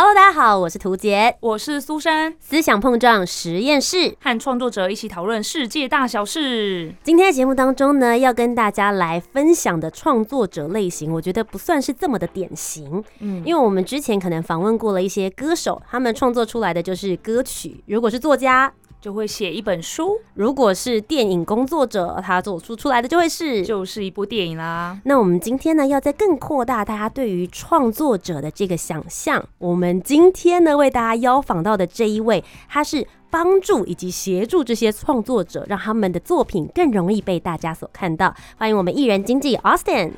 Hello，大家好，我是涂杰，我是苏珊，思想碰撞实验室。和创作者一起讨论世界大小事。今天的节目当中呢，要跟大家来分享的创作者类型，我觉得不算是这么的典型。嗯，因为我们之前可能访问过了一些歌手，他们创作出来的就是歌曲；如果是作家，就会写一本书，如果是电影工作者，他做出出来的就会是。就是一部电影啦。那我们今天呢，要再更扩大大家对于创作者的这个想象。我们今天呢，为大家邀访到的这一位，他是帮助以及协助这些创作者，让他们的作品更容易被大家所看到。欢迎我们艺人经纪 Austin。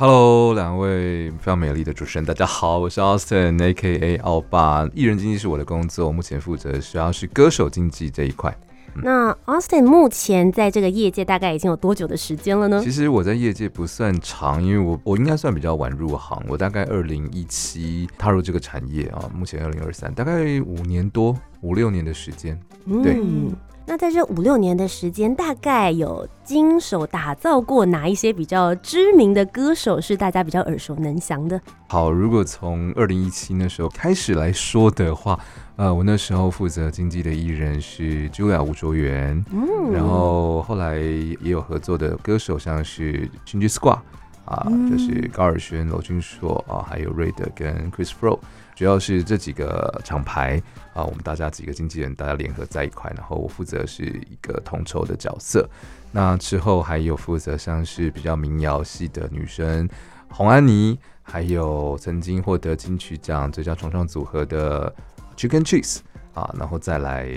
Hello，两位非常美丽的主持人，大家好，我是 Austin，A.K.A. 奥巴。艺人经纪是我的工作，目前负责的主要是歌手经纪这一块。那 Austin 目前在这个业界大概已经有多久的时间了呢？其实我在业界不算长，因为我我应该算比较晚入行，我大概二零一七踏入这个产业啊，目前二零二三，大概五年多五六年的时间。对嗯，那在这五六年的时间，大概有经手打造过哪一些比较知名的歌手是大家比较耳熟能详的？好，如果从二零一七那时候开始来说的话，呃，我那时候负责经纪的艺人是 Julia 吴卓源，嗯然后后来也有合作的歌手，像是 Ginger Squad 啊，嗯就是高尔宣、罗君硕啊，还有瑞德跟 Chris Fro，主要是这几个厂牌啊，我们大家几个经纪人大家联合在一块，然后我负责是一个统筹的角色。那之后还有负责像是比较民谣系的女生洪安妮，还有曾经获得金曲奖最佳重创组合的 Chicken Cheese。啊，然后再来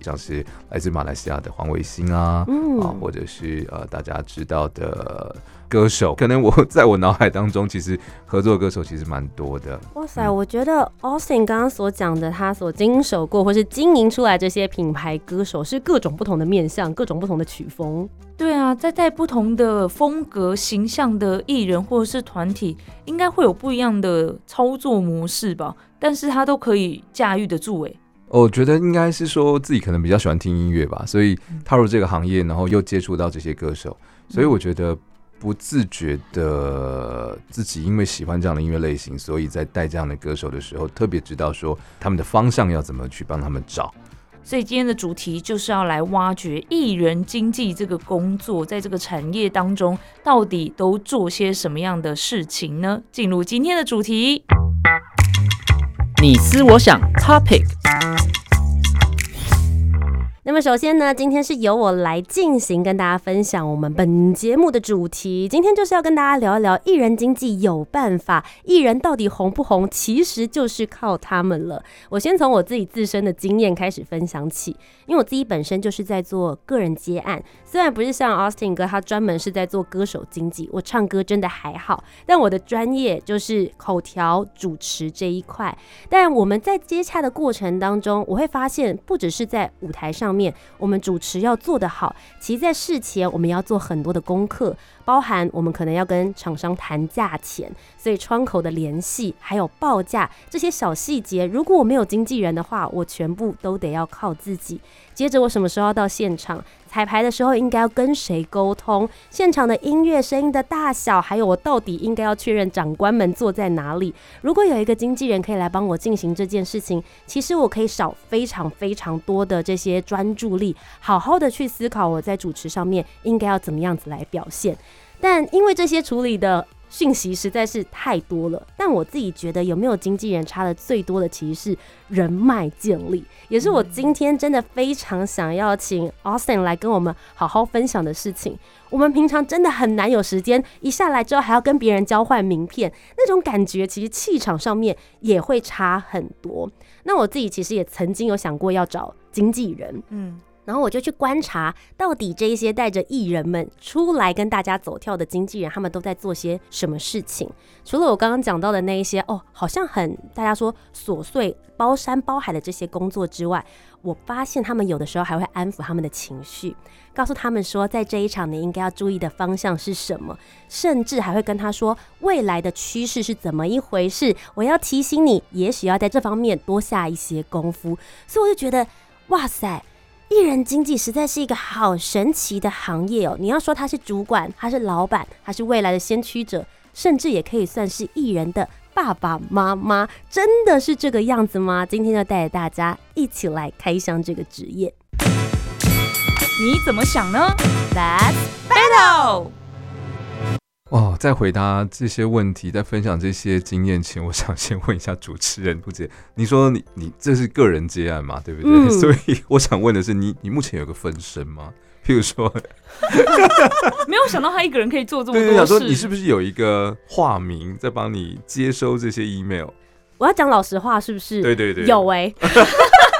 像是来自马来西亚的黄伟星啊，嗯啊，或者是呃大家知道的歌手，可能我 在我脑海当中，其实合作的歌手其实蛮多的。哇塞，嗯我觉得 Austin 刚刚所讲的，他所经手过或是经营出来这些品牌歌手，是各种不同的面向，各种不同的曲风。对啊，在在不同的风格、形象的艺人或者是团体，应该会有不一样的操作模式吧？但是他都可以驾驭得住，哎，我觉得应该是说自己可能比较喜欢听音乐吧，所以踏入这个行业，然后又接触到这些歌手，所以我觉得不自觉的自己因为喜欢这样的音乐类型，所以在带这样的歌手的时候，特别知道说他们的方向要怎么去帮他们找。所以今天的主题就是要来挖掘艺人经济这个工作，在这个产业当中到底都做些什么样的事情呢？进入今天的主题。你思我想，Topic。那么首先呢，今天是由我来进行跟大家分享我们本节目的主题。今天就是要跟大家聊一聊艺人经济有办法，艺人到底红不红，其实就是靠他们了。我先从我自己自身的经验开始分享起，因为我自己本身就是在做个人接案，虽然不是像 Austin 哥他专门是在做歌手经济，我唱歌真的还好，但我的专业就是口条主持这一块。但我们在接洽的过程当中，我会发现，不只是在舞台上面，我们主持要做得好，其实在事前我们要做很多的功课，包含我们可能要跟厂商谈价钱，所以窗口的联系还有报价这些小细节，如果我没有经纪人的话，我全部都得要靠自己。接着我什么时候要到现场？彩排的时候应该要跟谁沟通？现场的音乐声音的大小，还有我到底应该要确认长官们坐在哪里？如果有一个经纪人可以来帮我进行这件事情，其实我可以少非常非常多的这些专注力，好好的去思考我在主持上面应该要怎么样子来表现。但因为这些处理的讯息实在是太多了，但我自己觉得有没有经纪人差的最多的其实是人脉建立，也是我今天真的非常想要请 Austin 来跟我们好好分享的事情。我们平常真的很难有时间，一下来之后还要跟别人交换名片，那种感觉其实气场上面也会差很多。那我自己其实也曾经有想过要找经纪人，嗯，然后我就去观察，到底这一些带着艺人们出来跟大家走跳的经纪人，他们都在做些什么事情？除了我刚刚讲到的那一些，哦，好像很大家说琐碎、包山包海的这些工作之外，我发现他们有的时候还会安抚他们的情绪，告诉他们说，在这一场你应该要注意的方向是什么，甚至还会跟他说未来的趋势是怎么一回事。我要提醒你，也许要在这方面多下一些功夫。所以我就觉得，哇塞！艺人经济实在是一个好神奇的行业哦！你要说他是主管，他是老板，他是未来的先驱者，甚至也可以算是艺人的爸爸妈妈，真的是这个样子吗？今天就带着大家一起来开箱这个职业。你怎么想呢？Let's battle！哇，在回答这些问题，在分享这些经验前，我想先问一下主持人不姐，你说你你这是个人接案嘛，对不对？嗯所以我想问的是，你你目前有个分身吗？譬如说，没有想到他一个人可以做这么对对，想多事。说你是不是有一个化名在帮你接收这些 email？我要讲老实话，是不是？对对对，有哎、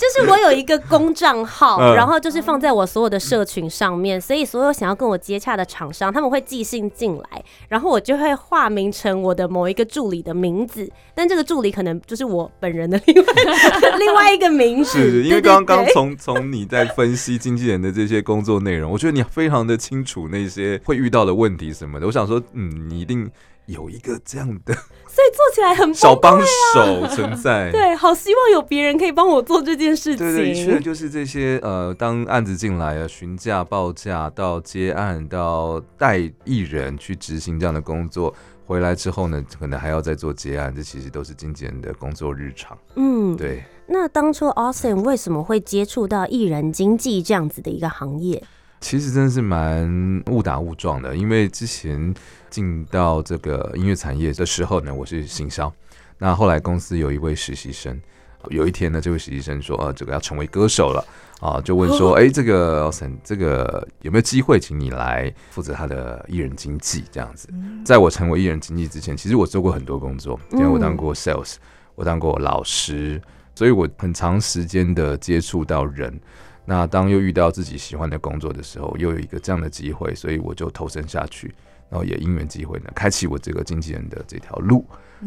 就是我有一个公账号，嗯。然后就是放在我所有的社群上面，所以所有想要跟我接洽的厂商，他们会寄信进来，然后我就会化名成我的某一个助理的名字，但这个助理可能就是我本人的另外 另外一个名字，是因为对对刚刚对。从从你在分析经纪人的这些工作内容，我觉得你非常的清楚那些会遇到的问题什么的。我想说，嗯，你一定有一个这样的所以做起来很小帮手存在。对，好希望有别人可以帮我做这件事情。对对，确实就是这些呃，当案子进来啊，询价、报价到接案到带艺人去执行这样的工作，回来之后呢，可能还要再做结案，这其实都是经纪人的工作日常。嗯，对，那当初 Austin 为什么会接触到艺人经纪这样子的一个行业？其实真的是蛮误打误撞的，因为之前进到这个音乐产业的时候呢，我是行销，那后来公司有一位实习生，有一天呢，这位实习生说，呃，这个要成为歌手了啊，就问说，哎、这个 Austin，这个有没有机会请你来负责他的艺人经纪这样子？在我成为艺人经纪之前，其实我做过很多工作，因为我当过 sales，我当过老师，所以我很长时间的接触到人。那当又遇到自己喜欢的工作的时候，又有一个这样的机会，所以我就投身下去，然后也因缘机会呢，开启我这个经纪人的这条路。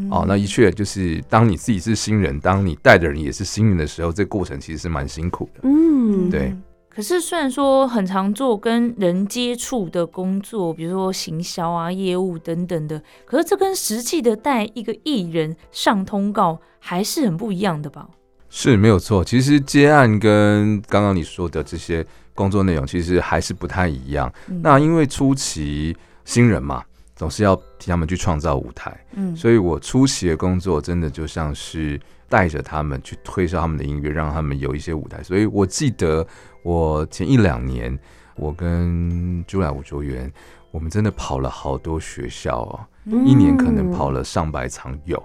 哦，那的确就是当你自己是新人，当你带的人也是新人的时候，这个过程其实是蛮辛苦的。嗯，对。可是虽然说很常做跟人接触的工作，比如说行销啊、业务等等的，可是这跟实际的带一个艺人上通告还是很不一样的吧？是没有错，其实接案跟刚刚你说的这些工作内容其实还是不太一样。嗯那因为初期新人嘛，总是要替他们去创造舞台，嗯所以我初期的工作真的就像是带着他们去推销他们的音乐，让他们有一些舞台。所以我记得我前一两年，我跟朱来吴卓元，我们真的跑了好多学校哦，嗯一年可能跑了上百场有。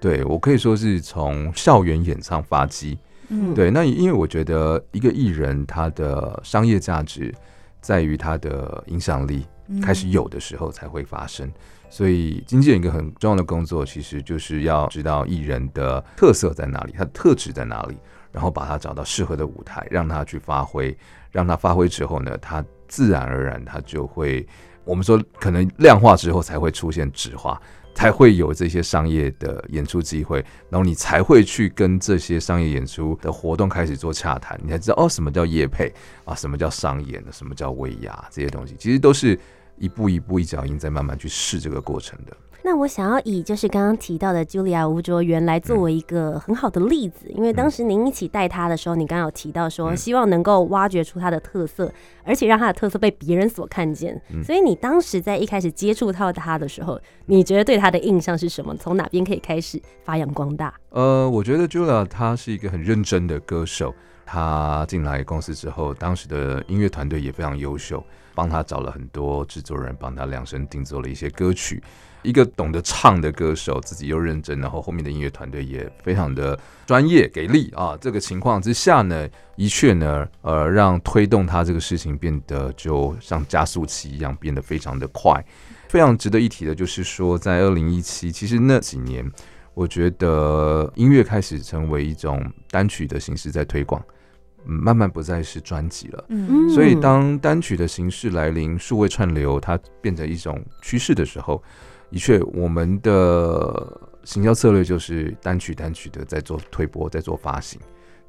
对我可以说是从校园演唱发迹，嗯。对，那因为我觉得一个艺人他的商业价值在于他的影响力开始有的时候才会发生，所以经纪人一个很重要的工作其实就是要知道艺人的特色在哪里，他的特质在哪里，然后把他找到适合的舞台，让他去发挥，让他发挥之后呢，他自然而然他就会，我们说可能量化之后才会出现质化。才会有这些商业的演出机会，然后你才会去跟这些商业演出的活动开始做洽谈，你才知道哦，什么叫业配啊，什么叫商演，什么叫威压，这些东西其实都是一步一步一脚印在慢慢去试这个过程的。那我想要以就是刚刚提到的 Julia 吴卓源来作为一个很好的例子，因为当时您一起带他的时候，你刚刚有提到说，嗯希望能够挖掘出他的特色，而且让他的特色被别人所看见。嗯所以你当时在一开始接触到他的时候，你觉得对他的印象是什么？从哪边可以开始发扬光大？呃，我觉得 Julia 她是一个很认真的歌手。她进来公司之后，当时的音乐团队也非常优秀，帮他找了很多制作人，帮他量身定做了一些歌曲。一个懂得唱的歌手，自己又认真，然后后面的音乐团队也非常的专业给力啊。这个情况之下呢，的确呢，呃，让推动他这个事情变得就像加速器一样，变得非常的快。非常值得一提的就是说，在二零一七，其实那几年。我觉得音乐开始成为一种单曲的形式在推广，慢慢不再是专辑了。嗯所以当单曲的形式来临，数位串流它变成一种趋势的时候，的确我们的行销策略就是单曲单曲的在做推播，在做发行。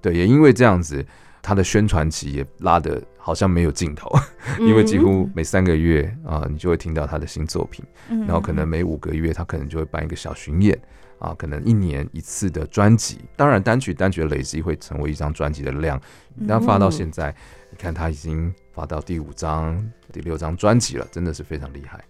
对，也因为这样子，它的宣传期也拉的好像没有尽头，因为几乎每三个月啊、你就会听到他的新作品。嗯然后可能每五个月他可能就会办一个小巡演啊，可能一年一次的专辑。当然，单曲单曲的累积会成为一张专辑的量。那发到现在，你看他已经发到第五张、第六张专辑了，真的是非常厉害。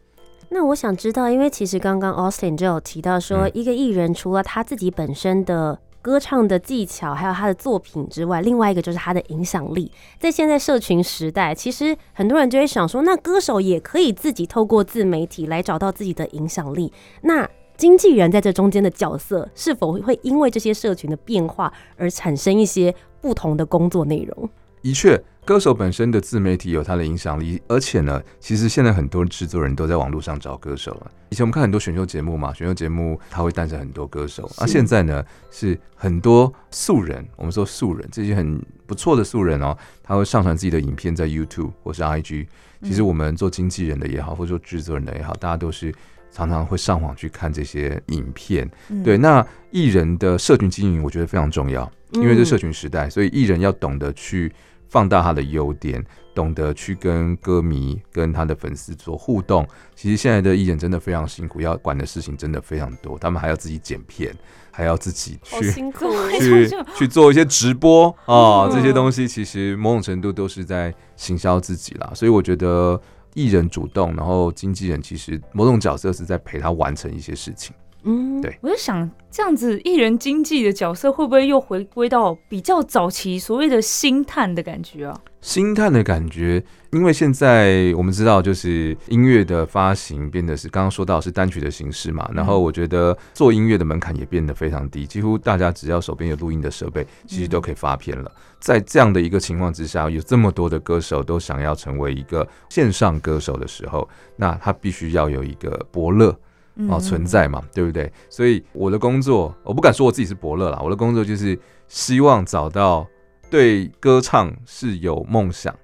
那我想知道，因为其实刚刚 Austin 就有提到说，嗯一个艺人除了他自己本身的歌唱的技巧，还有他的作品之外，另外一个就是他的影响力。在现在社群时代，其实很多人就会想说，那歌手也可以自己透过自媒体来找到自己的影响力。那经纪人在这中间的角色，是否会因为这些社群的变化而产生一些不同的工作内容？的确，歌手本身的自媒体有它的影响力，而且呢，其实现在很多制作人都在网络上找歌手了。以前我们看很多选秀节目嘛，选秀节目它会诞生很多歌手，那、现在呢是很多素人，我们说素人，这些很不错的素人哦，他会上传自己的影片在 YouTube 或是 IG。其实我们做经纪人的也好，或者说制作人的也好，大家都是常常会上网去看这些影片。嗯对，那艺人的社群经营，我觉得非常重要，因为这嗯社群时代，所以艺人要懂得去放大他的优点，懂得去跟歌迷、跟他的粉丝做互动。其实现在的艺人真的非常辛苦，要管的事情真的非常多，他们还要自己剪片，还要自己去。辛苦 去去做一些直播啊，嗯这些东西其实某种程度都是在行销自己啦，所以我觉得艺人主动，然后经纪人其实某种角色是在陪他完成一些事情。嗯，对我就想，这样子艺人经纪的角色会不会又回归到比较早期所谓的星探的感觉啊？星探的感觉，因为现在我们知道，就是音乐的发行变得是刚刚说到是单曲的形式嘛，然后我觉得做音乐的门槛也变得非常低，几乎大家只要手边有录音的设备，其实都可以发片了。在这样的一个情况之下，有这么多的歌手都想要成为一个线上歌手的时候，那他必须要有一个伯乐。嗯哦存在嘛，对不对？所以我的工作，我不敢说我自己是伯乐啦，我的工作就是希望找到对歌唱是有梦想，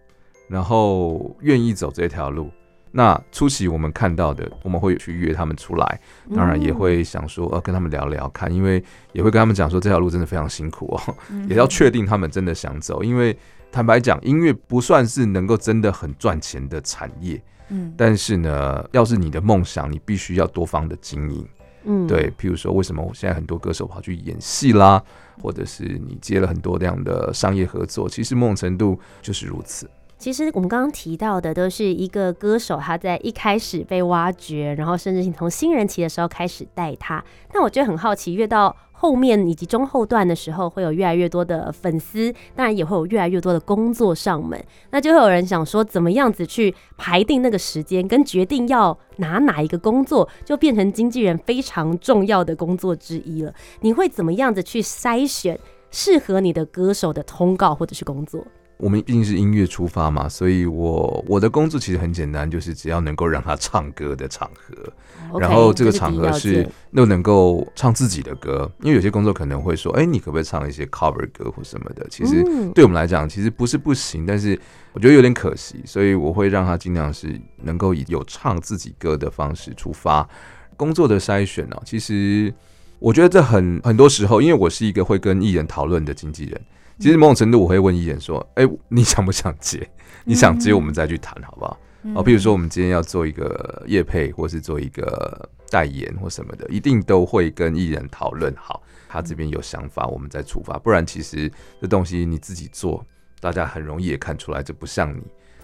然后愿意走这条路。那初期我们看到的，我们会去约他们出来，当然也会想说，呃，跟他们聊聊看，因为也会跟他们讲说这条路真的非常辛苦哦，嗯也要确定他们真的想走，因为坦白讲，音乐不算是能够真的很赚钱的产业，嗯但是呢，要是你的梦想，你必须要多方的经营。嗯对，譬如说，为什么我现在很多歌手跑去演戏啦，或者是你接了很多这样的商业合作，其实某种程度就是如此。其实我们刚刚提到的都是一个歌手他在一开始被挖掘，然后甚至是从新人期的时候开始带他。那我觉得很好奇，越到后面以及中后段的时候，会有越来越多的粉丝，当然也会有越来越多的工作上门。那就会有人想说，怎么样子去排定那个时间，跟决定要拿哪一个工作，就变成经纪人非常重要的工作之一了。你会怎么样子去筛选适合你的歌手的通告或者是工作？我们毕竟是音乐出发嘛，所以我我的工作其实很简单，就是只要能够让他唱歌的场合然后这个场合是又能够唱自己的歌，因为有些工作可能会说，哎、你可不可以唱一些 cover 歌或什么的？其实嗯对我们来讲，其实不是不行，但是我觉得有点可惜，所以我会让他尽量是能够以有唱自己歌的方式出发。工作的筛选呢、其实我觉得这很很多时候，因为我是一个会跟艺人讨论的经纪人，其实某种程度我会问艺人说，哎、你想不想接？你想接，我们再去谈，好不好？嗯哦，比如说我们今天要做一个业配，或是做一个代言或什么的，一定都会跟艺人讨论好，他这边有想法，我们再出发。不然其实这东西你自己做，大家很容易也看出来这不像你，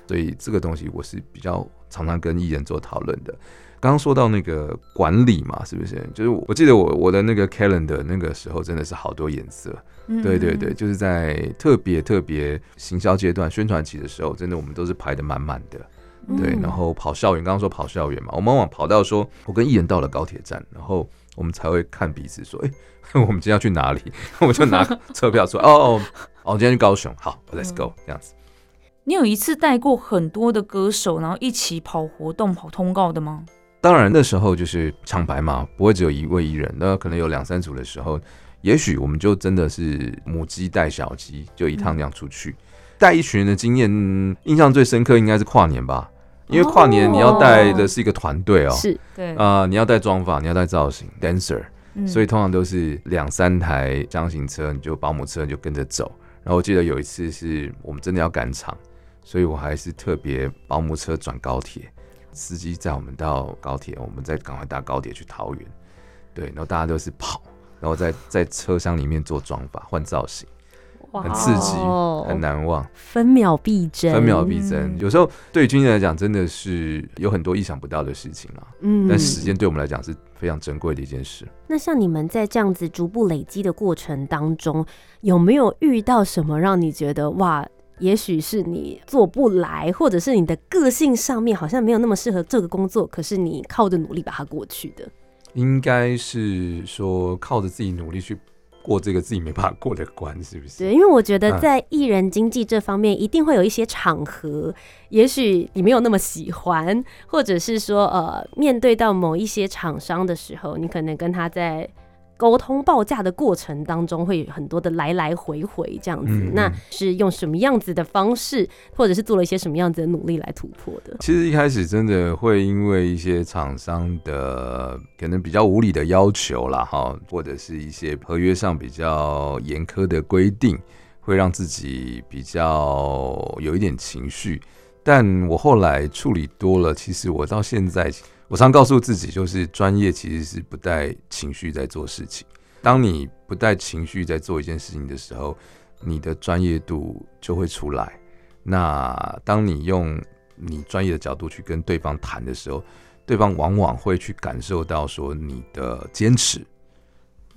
所以这个东西我是比较常常跟艺人做讨论的。刚刚说到那个管理嘛，是不是？就是我我记得我我的那个 calendar 那个时候真的是好多颜色，嗯对对对，，就是在特别特别行销阶段、宣传期的时候，真的我们都是排的满满的。对，嗯然后跑校园，刚刚说跑校园嘛，我们往往跑到说，我跟艺人到了高铁站，然后我们才会看彼此说，哎、我们今天要去哪里？我们就拿车票说，哦哦哦，今天去高雄，好，Let's go，这样子。你有一次带过很多的歌手，然后一起跑活动、跑通告的吗？当然那时候就是厂牌嘛，不会只有一位艺人，那可能有两三组的时候，也许我们就真的是母鸡带小鸡，就一趟这样出去，带一群人的经验，嗯印象最深刻应该是跨年吧，因为跨年你要带的是一个团队哦，是。对，啊、你要带妆发，你要带造型，dancer，嗯。所以通常都是两三台箱型车，你就保姆车你就跟着走。然后我记得有一次是我们真的要赶场，所以我还是特别保姆车转高铁，司机载我们到高铁，我们再赶快搭高铁去桃园。对，然后大家都是跑，然后在 在车厢里面做妆法换造型，哇很刺激，哦很难忘，分秒必争，分秒必争。嗯有时候对军人来讲，真的是有很多意想不到的事情啊。嗯但时间对我们来讲是非常珍贵的一件事。那像你们在这样子逐步累积的过程当中，有没有遇到什么让你觉得哇？也许是你做不来，或者是你的个性上面好像没有那么适合这个工作，可是你靠着努力把它过去的。应该是说靠着自己努力去过这个自己没办法过的关，是不是？对，因为我觉得嗯在艺人经济这方面，一定会有一些场合，也许你没有那么喜欢，或者是说，呃，面对到某一些厂商的时候，你可能跟他在沟通报价的过程当中，会有很多的来来回回这样子。那是用什么样子的方式，或者是做了一些什么样子的努力来突破的？其实一开始真的会因为一些厂商的可能比较无理的要求啦，哈，或者是一些合约上比较严苛的规定，会让自己比较有一点情绪。但我后来处理多了，其实我到现在，我常告诉自己，就是专业其实是不带情绪在做事情。当你不带情绪在做一件事情的时候，你的专业度就会出来。那当你用你专业的角度去跟对方谈的时候，对方往往会去感受到说你的坚持。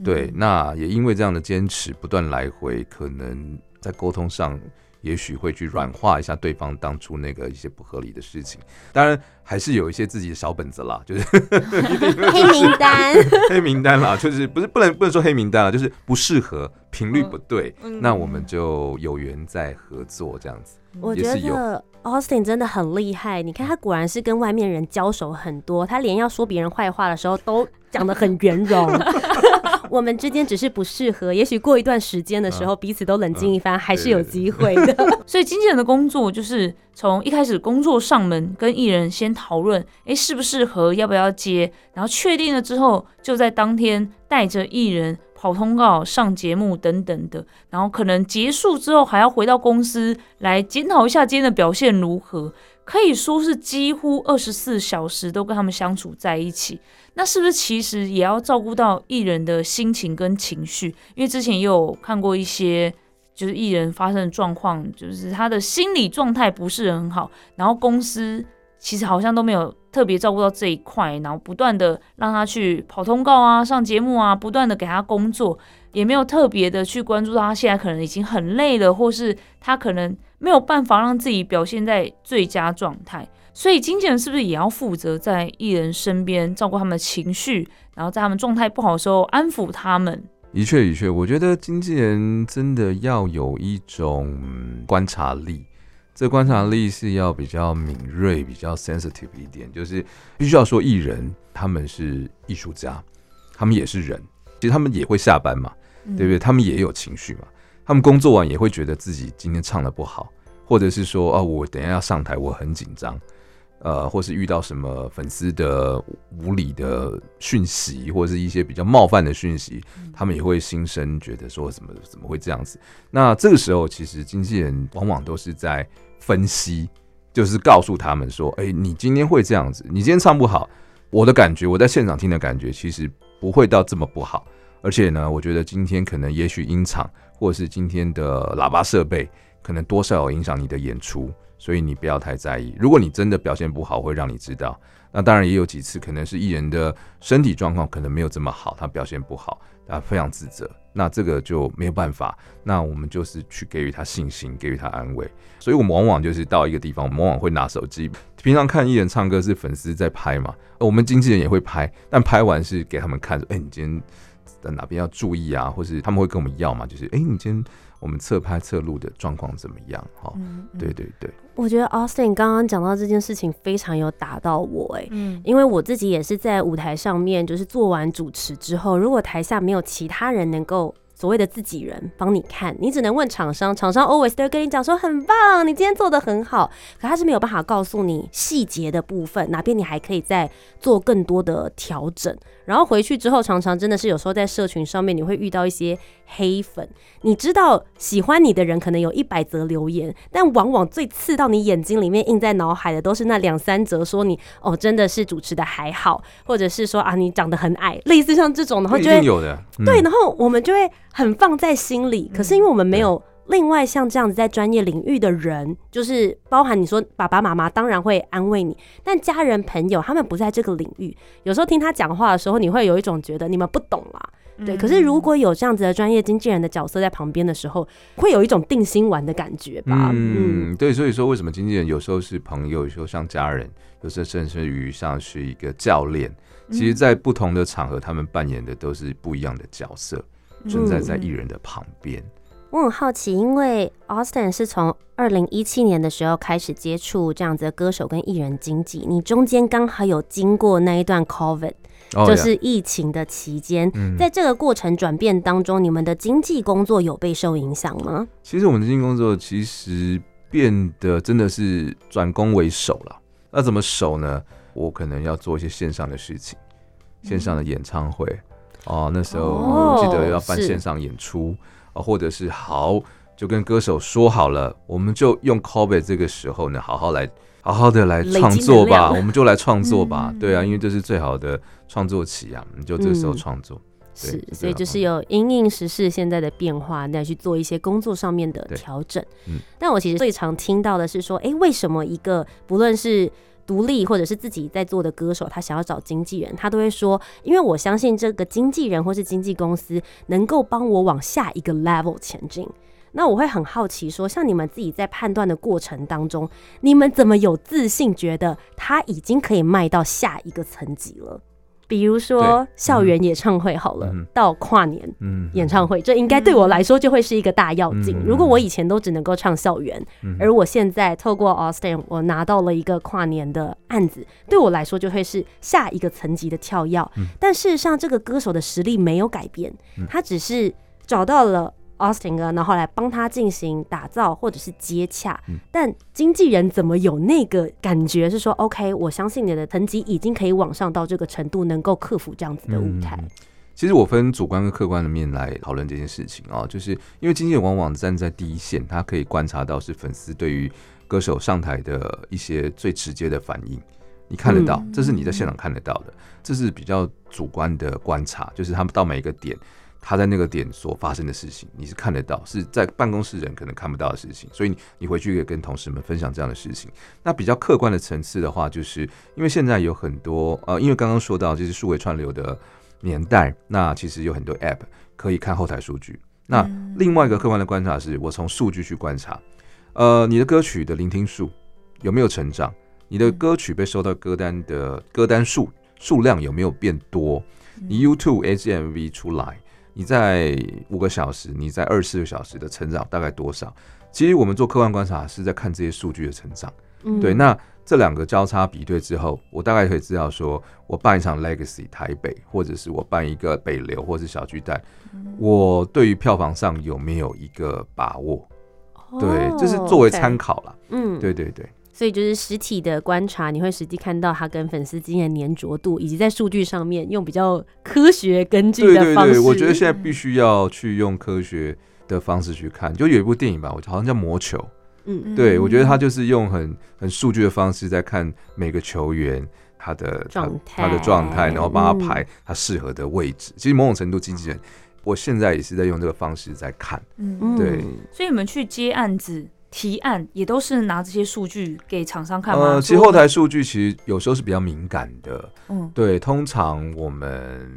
对，嗯那也因为这样的坚持不断来回，可能在沟通上，也许会去软化一下对方当初那个一些不合理的事情。当然，还是有一些自己的小本子啦，就是黑名单，黑名单啦，就是不是不能不能说黑名单了，就是不适合，频率不对，嗯那我们就有缘再合作这样子。我觉得 Austin 真的很厉害。你看他果然是跟外面人交手很多，他连要说别人坏话的时候都讲得很圆融。我们之间只是不适合，也许过一段时间的时候，彼此都冷静一番，还是有机会的。所以经纪人的工作就是从一开始工作上门跟艺人先讨论，哎适不适合，要不要接，然后确定了之后，就在当天带着艺人跑通告、上节目等等的，然后可能结束之后还要回到公司来检讨一下今天的表现如何。可以说是几乎二十四小时都跟他们相处在一起。那是不是其实也要照顾到艺人的心情跟情绪？因为之前也有看过一些就是艺人发生的状况，就是他的心理状态不是很好，然后公司其实好像都没有特别照顾到这一块，然后不断的让他去跑通告啊、上节目啊，不断的给他工作，也没有特别的去关注到他现在可能已经很累了，或是他可能没有办法让自己表现在最佳状态。所以经纪人是不是也要负责在艺人身边照顾他们的情绪，然后在他们状态不好的时候安抚他们？的确，的确，我觉得经纪人真的要有一种观察力，这观察力是要比较敏锐、比较 sensitive 一点，就是必须要说，艺人他们是艺术家，他们也是人，其实他们也会下班嘛，对不对？他们也有情绪嘛，他们工作完也会觉得自己今天唱的不好，或者是说，啊，我等一下要上台，我很紧张。呃，或是遇到什么粉丝的无理的讯息，或者是一些比较冒犯的讯息，他们也会心生觉得说怎么怎么会这样子？那这个时候，其实经纪人往往都是在分析，就是告诉他们说，哎、你今天会这样子，你今天唱不好，我的感觉，我在现场听的感觉，其实不会到这么不好。而且呢，我觉得今天可能也许音场或者是今天的喇叭设备，可能多少有影响你的演出，所以你不要太在意。如果你真的表现不好，会让你知道。那当然也有几次可能是艺人的身体状况可能没有这么好，他表现不好，他非常自责。那这个就没有办法，那我们就是去给予他信心，给予他安慰。所以我们往往就是到一个地方，我们往往会拿手机。平常看艺人唱歌是粉丝在拍嘛，我们经纪人也会拍，但拍完是给他们看说，哎、你今天在哪边要注意啊，或是他们会跟我们要嘛，就是哎、你今天我们侧拍侧录的状况怎么样？哈、嗯，嗯。对，对对，我觉得 Austin 刚刚讲到这件事情非常有打到我哎、嗯，因为我自己也是在舞台上面，就是做完主持之后，如果台下没有其他人能够所谓的自己人帮你看，你只能问厂商，厂商 always 都会跟你讲说很棒，你今天做的很好，可他是没有办法告诉你细节的部分，哪边你还可以再做更多的调整。然后回去之后，常常真的是有时候在社群上面你会遇到一些黑粉，你知道喜欢你的人可能有一百则留言，但往往最刺到你眼睛里面、印在脑海的都是那两三则说你哦真的是主持的还好，或者是说啊你长得很矮，类似像这种，然后就会有的。嗯对，然后我们就会很放在心里。可是因为我们没有另外像这样子在专业领域的人，就是包含你说爸爸妈妈当然会安慰你，但家人朋友他们不在这个领域，有时候听他讲话的时候，你会有一种觉得你们不懂啦。对，可是如果有这样子的专业经纪人的角色在旁边的时候，会有一种定心丸的感觉吧。嗯，嗯，对，所以说为什么经纪人有时候是朋友，有时候像家人，有时候甚至于像是一个教练。其实，在不同的场合，他们扮演的都是不一样的角色，存在在艺人的旁边。我很好奇，因为 Austin 是从二零一七年的时候开始接触这样子的歌手跟艺人经济，你中间刚好有经过那一段 COVID，、就是疫情的期间，嗯在这个过程转变当中，你们的经济工作有被受影响吗？其实我们的经济工作其实变得真的是转攻为守了。那怎么守呢？我可能要做一些线上的事情，线上的演唱会哦。那时候哦我记得要办是线上演出啊、或者是好就跟歌手说好了，我们就用 COVID 这个时候呢，好好来。好好的来创作吧，我们就来创作吧，嗯对啊，因为这是最好的创作期啊，你就这个时候嗯创作。对是，所以就是有因应时事现在的变化，那去做一些工作上面的对调整。嗯但我其实最常听到的是说，哎，为什么一个不论是独立或者是自己在做的歌手，他想要找经纪人，他都会说，因为我相信这个经纪人或是经纪公司能够帮我往下一个 level 前进。那我会很好奇说，像你们自己在判断的过程当中，你们怎么有自信觉得他已经可以迈到下一个层级了？比如说校园演唱会好了，嗯到跨年嗯，演唱会，这应该对我来说就会是一个大要紧。嗯如果我以前都只能够唱校园，嗯而我现在透过 Austin，我拿到了一个跨年的案子，对我来说就会是下一个层级的跳跃。嗯但事实上，这个歌手的实力没有改变，嗯他只是找到了。Austin 哥，然后来帮他进行打造或者是接洽，嗯但经纪人怎么有那个感觉是说，OK，我相信你的层级已经可以往上到这个程度，能够克服这样子的舞台。嗯其实我分主观跟客观的面来讨论这件事情啊、就是因为经纪人往往站在第一线，他可以观察到是粉丝对于歌手上台的一些最直接的反应，你看得到，嗯这是你在现场看得到的，这是比较主观的观察，就是他们到每一个点。他在那个点所发生的事情，你是看得到，是在办公室人可能看不到的事情，所以你你回去可以跟同事们分享这样的事情。那比较客观的层次的话，就是因为现在有很多呃，因为刚刚说到就是数位串流的年代，那其实有很多 App 可以看后台数据。那另外一个客观的观察是，我从数据去观察，呃，你的歌曲的聆听数有没有成长？你的歌曲被收到歌单的歌单数数量有没有变多？你 YouTube HMV 出来，你在五个小时，你在二十四个小时的成长大概多少？其实我们做客观观察是在看这些数据的成长。嗯对，那这两个交叉比对之后，我大概可以知道说，我办一场 Legacy 台北，或者是我办一个北流，或是小巨蛋，我对于票房上有没有一个把握？对，这是作为参考。考啦。嗯，对对对，所以就是实体的观察，你会实际看到他跟粉丝之间的粘着度，以及在数据上面用比较科学根据对对的方式。对，我觉得现在必须要去用科学的方式去看。就有一部电影吧，我好像叫《魔球》，嗯对我觉得他就是用很很数据的方式在看每个球员。他的状态他的状态，然后帮他嗯排他适合的位置。其实某种程度，经纪人，我现在也是在用这个方式在看。嗯，对所以你们去接案子、提案，也都是拿这些数据给厂商看吗？呃，其实后台数据其实有时候是比较敏感的。嗯对，通常我们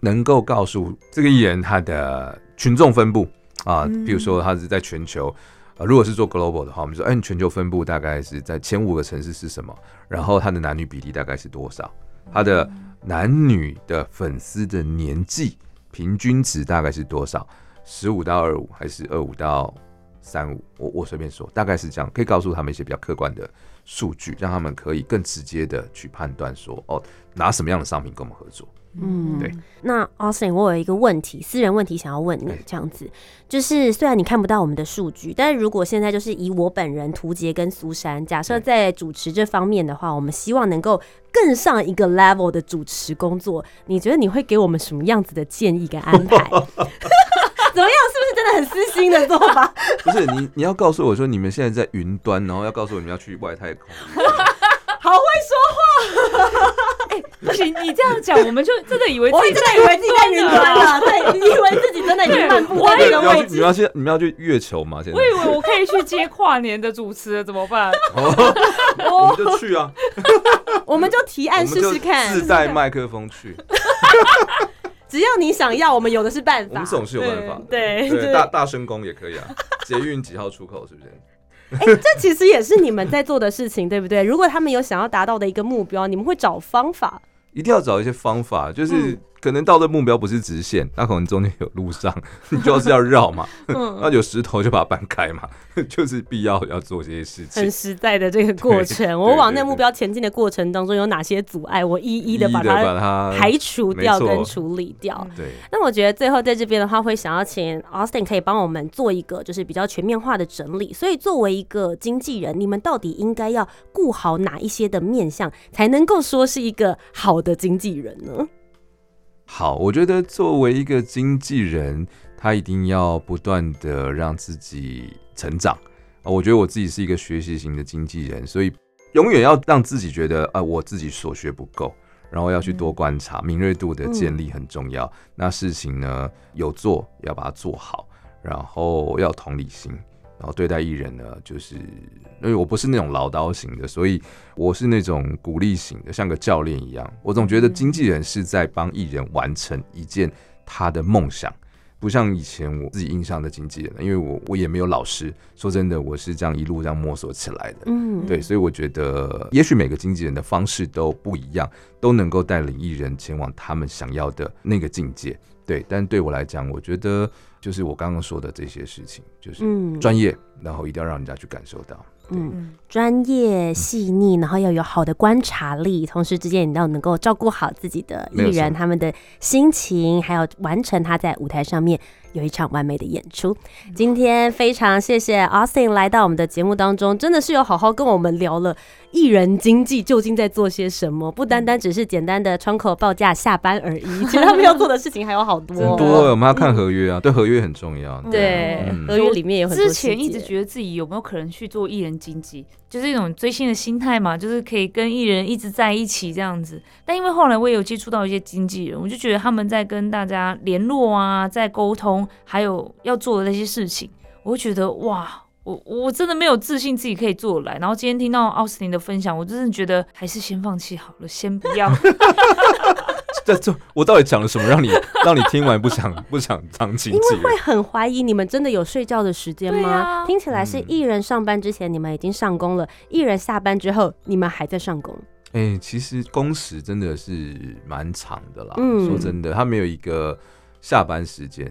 能够告诉这个艺人他的群众分布啊，嗯比如说他是在全球。呃，如果是做 global 的话，我们说，哎，你全球分布大概是在前五个城市是什么？然后它的男女比例大概是多少？他的男女的粉丝的年纪平均值大概是多少？十五到二五，还是二五到三五？我我随便说，大概是这样，可以告诉他们一些比较客观的数据，让他们可以更直接的去判断说，哦，拿什么样的商品跟我们合作。嗯，对。那 Austin，我有一个问题，私人问题想要问你哎，这样子，就是虽然你看不到我们的数据，但是如果现在就是以我本人涂杰跟苏珊，假设在主持这方面的话，我们希望能够更上一个 level 的主持工作，你觉得你会给我们什么样子的建议跟安排？怎么样？是不是真的很私心的做法？不是你，你要告诉我说你们现在在云端，然后要告诉我你们要去外太空。好会说话，不行，你这样讲，我们就真的以为我自己真的以为自己在云端了，对，你以为自己真的已经漫步在那个位置。你们要去月球吗？现在我以为我可以去接跨年的主持，怎么办？我们就去啊，我们就提案试试看，自带麦克风去，只要你想要，我们有的是办法。我们总是有办法的。对对，对大大声公也可以啊。捷运几号出口是不是？哎这其实也是你们在做的事情，对不对？如果他们有想要达到的一个目标，你们会找方法。一定要找一些方法，就是嗯可能到的目标不是直线，那可能中间有路上，你就是要绕嘛，嗯 那有石头就把它搬开嘛，就是必要要做这些事情很。实在的这个过程，我往那目标前进的过程当中有哪些阻碍，我一一的把一一地把它它排除掉跟处理掉。对，那我觉得最后在这边的话，会想要请 Austin 可以帮我们做一个就是比较全面化的整理。所以作为一个经纪人，你们到底应该要顾好哪一些的面向，才能够说是一个好的经纪人呢？好，我觉得作为一个经纪人，他一定要不断的让自己成长。啊，我觉得我自己是一个学习型的经纪人，所以永远要让自己觉得，啊，我自己所学不够，然后要去多观察，敏锐度的建立很重要。那事情呢，有做要把它做好，然后要同理心。然后对待艺人呢，就是因为我不是那种唠叨型的，所以我是那种鼓励型的，像个教练一样。我总觉得经纪人是在帮艺人完成一件他的梦想，不像以前我自己印象的经纪人，因为我我也没有老师。说真的，我是这样一路这样摸索起来的。嗯，对，所以我觉得，也许每个经纪人的方式都不一样，都能够带领艺人前往他们想要的那个境界。对，但对我来讲，我觉得就是我刚刚说的这些事情，就是嗯专业，然后一定要让人家去感受到。嗯。嗯，专业细腻，然后要有好的观察力，同时之间你要能够照顾好自己的艺人他们的心情，还有完成他在舞台上面有一场完美的演出。今天非常谢谢 Austin 来到我们的节目当中，真的是有好好跟我们聊了艺人经济究竟在做些什么，不单单只是简单的窗口报价下班而已，其实他们要做的事情还有好多很多，我们要看合约啊，对合约很重要。对，嗯合约里面有很多之前一直觉得自己有没有可能去做艺人经济，就是一种追星的心态嘛，就是可以跟艺人一直在一起这样子。但因为后来我也有接触到一些经纪人，我就觉得他们在跟大家联络啊，在沟通，还有要做的那些事情，我会觉得哇。我我真的没有自信自己可以做得来，然后今天听到奥斯汀的分享，我真的觉得还是先放弃好了，先不要。这这我到底讲了什么，让你让你听完不想不想当经纪人？因为会很怀疑你们真的有睡觉的时间吗？啊听起来是嗯艺人上班之前你们已经上工了，艺人下班之后你们还在上工。哎、其实工时真的是蛮长的啦。嗯说真的，他没有一个下班时间。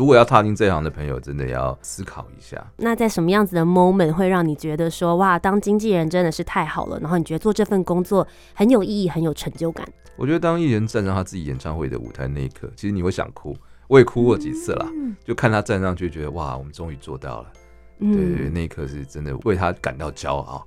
如果要踏进这行的朋友，真的要思考一下。那在什么样子的 moment 会让你觉得说哇，当经纪人真的是太好了，然后你觉得做这份工作很有意义、很有成就感？我觉得当艺人站上他自己演唱会的舞台那一刻，其实你会想哭。我也哭过几次啦，就看他站上去，觉得哇，我们终于做到了。对对那一刻是真的为他感到骄傲。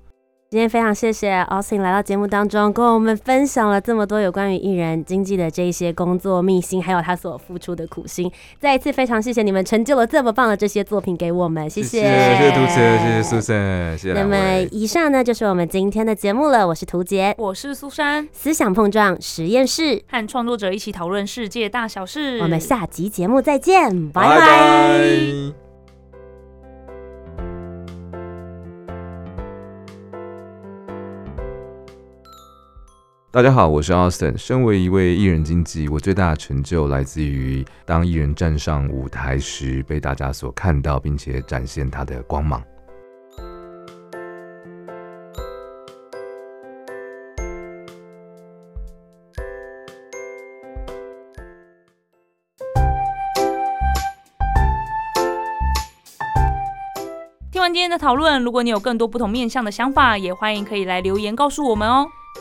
今天非常谢谢 Austin 来到节目当中，跟我们分享了这么多有关于艺人经济的这一些工作秘辛，还有他所付出的苦心。再一次非常谢谢你们成就了这么棒的这些作品给我们，谢谢谢谢涂杰，谢谢苏珊，谢谢两那么。以上呢就是我们今天的节目了，我是涂杰，我是苏珊，思想碰撞实验室，和创作者一起讨论世界大小事。我们下集节目再见，拜拜拜拜。大家好，我是 Austin。身为一位艺人经纪，我最大的成就来自于当艺人站上舞台时，被大家所看到，并且展现他的光芒。听完今天的讨论，如果你有更多不同面向的想法，也欢迎可以来留言告诉我们哦。